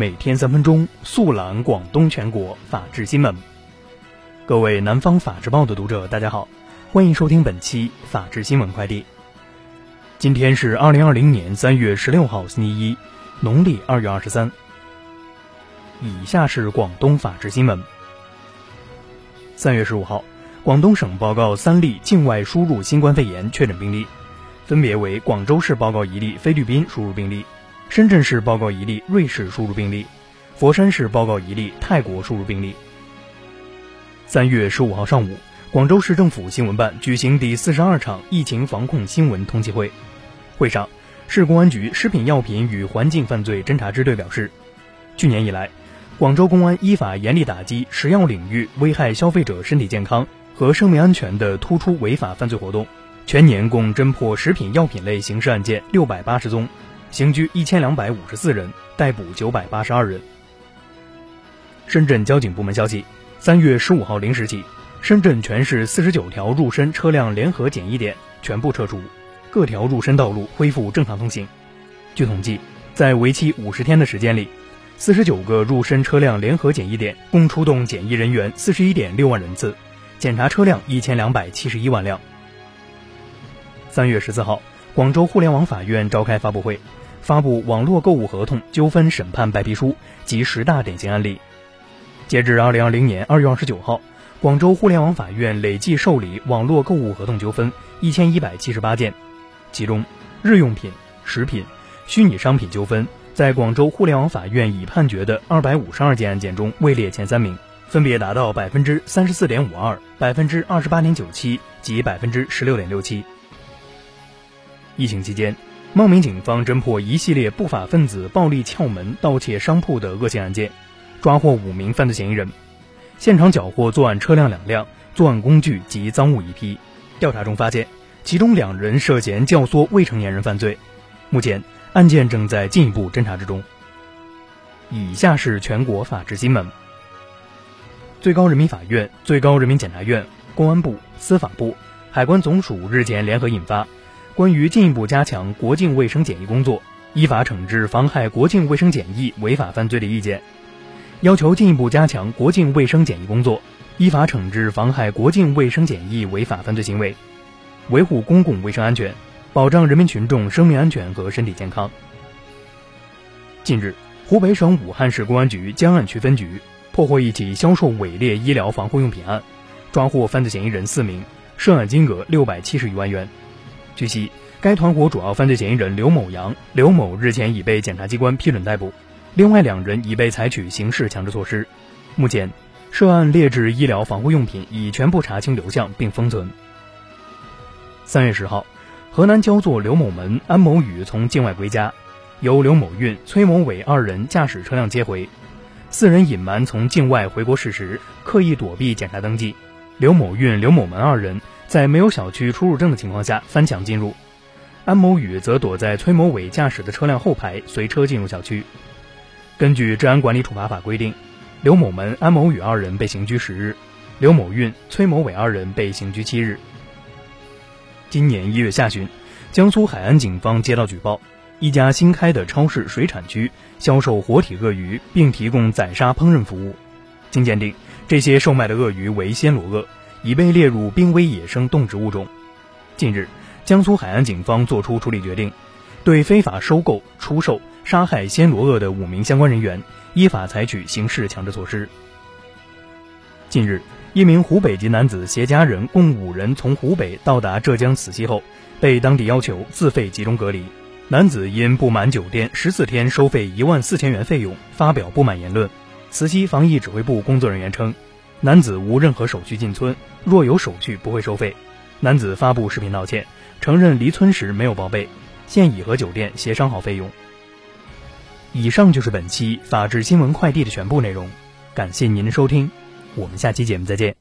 每天三分钟，速览广东全国法治新闻。各位南方法制报的读者，大家好，欢迎收听本期法治新闻快递。今天是二零二零年三月十六号，星期一，农历二月二十三。以下是广东法治新闻。三月十五号，广东省报告三例境外输入新冠肺炎确诊病例，分别为广州市报告一例菲律宾输入病例。深圳市报告一例瑞士输入病例，佛山市报告一例泰国输入病例。三月十五号上午，广州市政府新闻办举行第四十二场疫情防控新闻通气会。会上，市公安局食品药品与环境犯罪侦查支队表示，去年以来，广州公安依法严厉打击食药领域危害消费者身体健康和生命安全的突出违法犯罪活动，全年共侦破食品药品类刑事案件六百八十宗。刑拘一千两百五十四人，逮捕九百八十二人。深圳交警部门消息，三月十五号零时起，深圳全市四十九条入深车辆联合检疫点全部撤除，各条入深道路恢复正常通行。据统计，在为期五十天的时间里，四十九个入深车辆联合检疫点共出动检疫人员四十一点六万人次，检查车辆一千两百七十一万辆。三月十四号，广州互联网法院召开发布会。发布网络购物合同纠纷审判白皮书及十大典型案例。截至二零二零年二月二十九号，广州互联网法院累计受理网络购物合同纠纷一千一百七十八件，其中日用品、食品、虚拟商品纠纷在广州互联网法院已判决的二百五十二件案件中位列前三名，分别达到百分之三十四点五二、百分之二十八点九七及百分之十六点六七。疫情期间。茂名警方侦破一系列不法分子暴力撬门、盗窃商铺的恶性案件，抓获五名犯罪嫌疑人，现场缴获作案车辆两辆、作案工具及赃物一批。调查中发现，其中两人涉嫌教唆未成年人犯罪。目前案件正在进一步侦查之中。以下是全国法制新闻：最高人民法院、最高人民检察院、公安部、司法部、海关总署日前联合印发。关于进一步加强国境卫生检疫工作，依法惩治妨害国境卫生检疫违法犯罪的意见，要求进一步加强国境卫生检疫工作，依法惩治妨害国境卫生检疫违法犯罪行为，维护公共卫生安全，保障人民群众生命安全和身体健康。近日，湖北省武汉市公安局江岸区分局破获一起销售伪劣医疗防护用品案，抓获犯罪嫌疑人四名，涉案金额六百七十余万元。据悉，该团伙主要犯罪嫌疑人刘某阳、刘某日前已被检察机关批准逮捕，另外两人已被采取刑事强制措施。目前，涉案劣质医疗防护用品已全部查清流向并封存。三月十号，河南焦作刘某门、安某宇从境外归家，由刘某运、崔某伟二人驾驶车辆接回。四人隐瞒从境外回国事实，刻意躲避检查登记。刘某运、刘某门二人。在没有小区出入证的情况下翻墙进入，安某宇则躲在崔某伟驾驶的车辆后排随车进入小区。根据治安管理处罚法规定，刘某门、安某宇二人被刑拘十日，刘某运、崔某伟二人被刑拘七日。今年一月下旬，江苏海安警方接到举报，一家新开的超市水产区销售活体鳄鱼，并提供宰杀烹饪服务。经鉴定，这些售卖的鳄鱼为暹罗鳄。已被列入濒危野生动植物种。近日，江苏海安警方作出处理决定，对非法收购、出售、杀害暹罗鳄的五名相关人员依法采取刑事强制措施。近日，一名湖北籍男子携家人共五人从湖北到达浙江慈溪后，被当地要求自费集中隔离。男子因不满酒店十四天收费一万四千元费用，发表不满言论。慈溪防疫指挥部工作人员称。男子无任何手续进村，若有手续不会收费。男子发布视频道歉，承认离村时没有报备，现已和酒店协商好费用。以上就是本期法治新闻快递的全部内容，感谢您的收听，我们下期节目再见。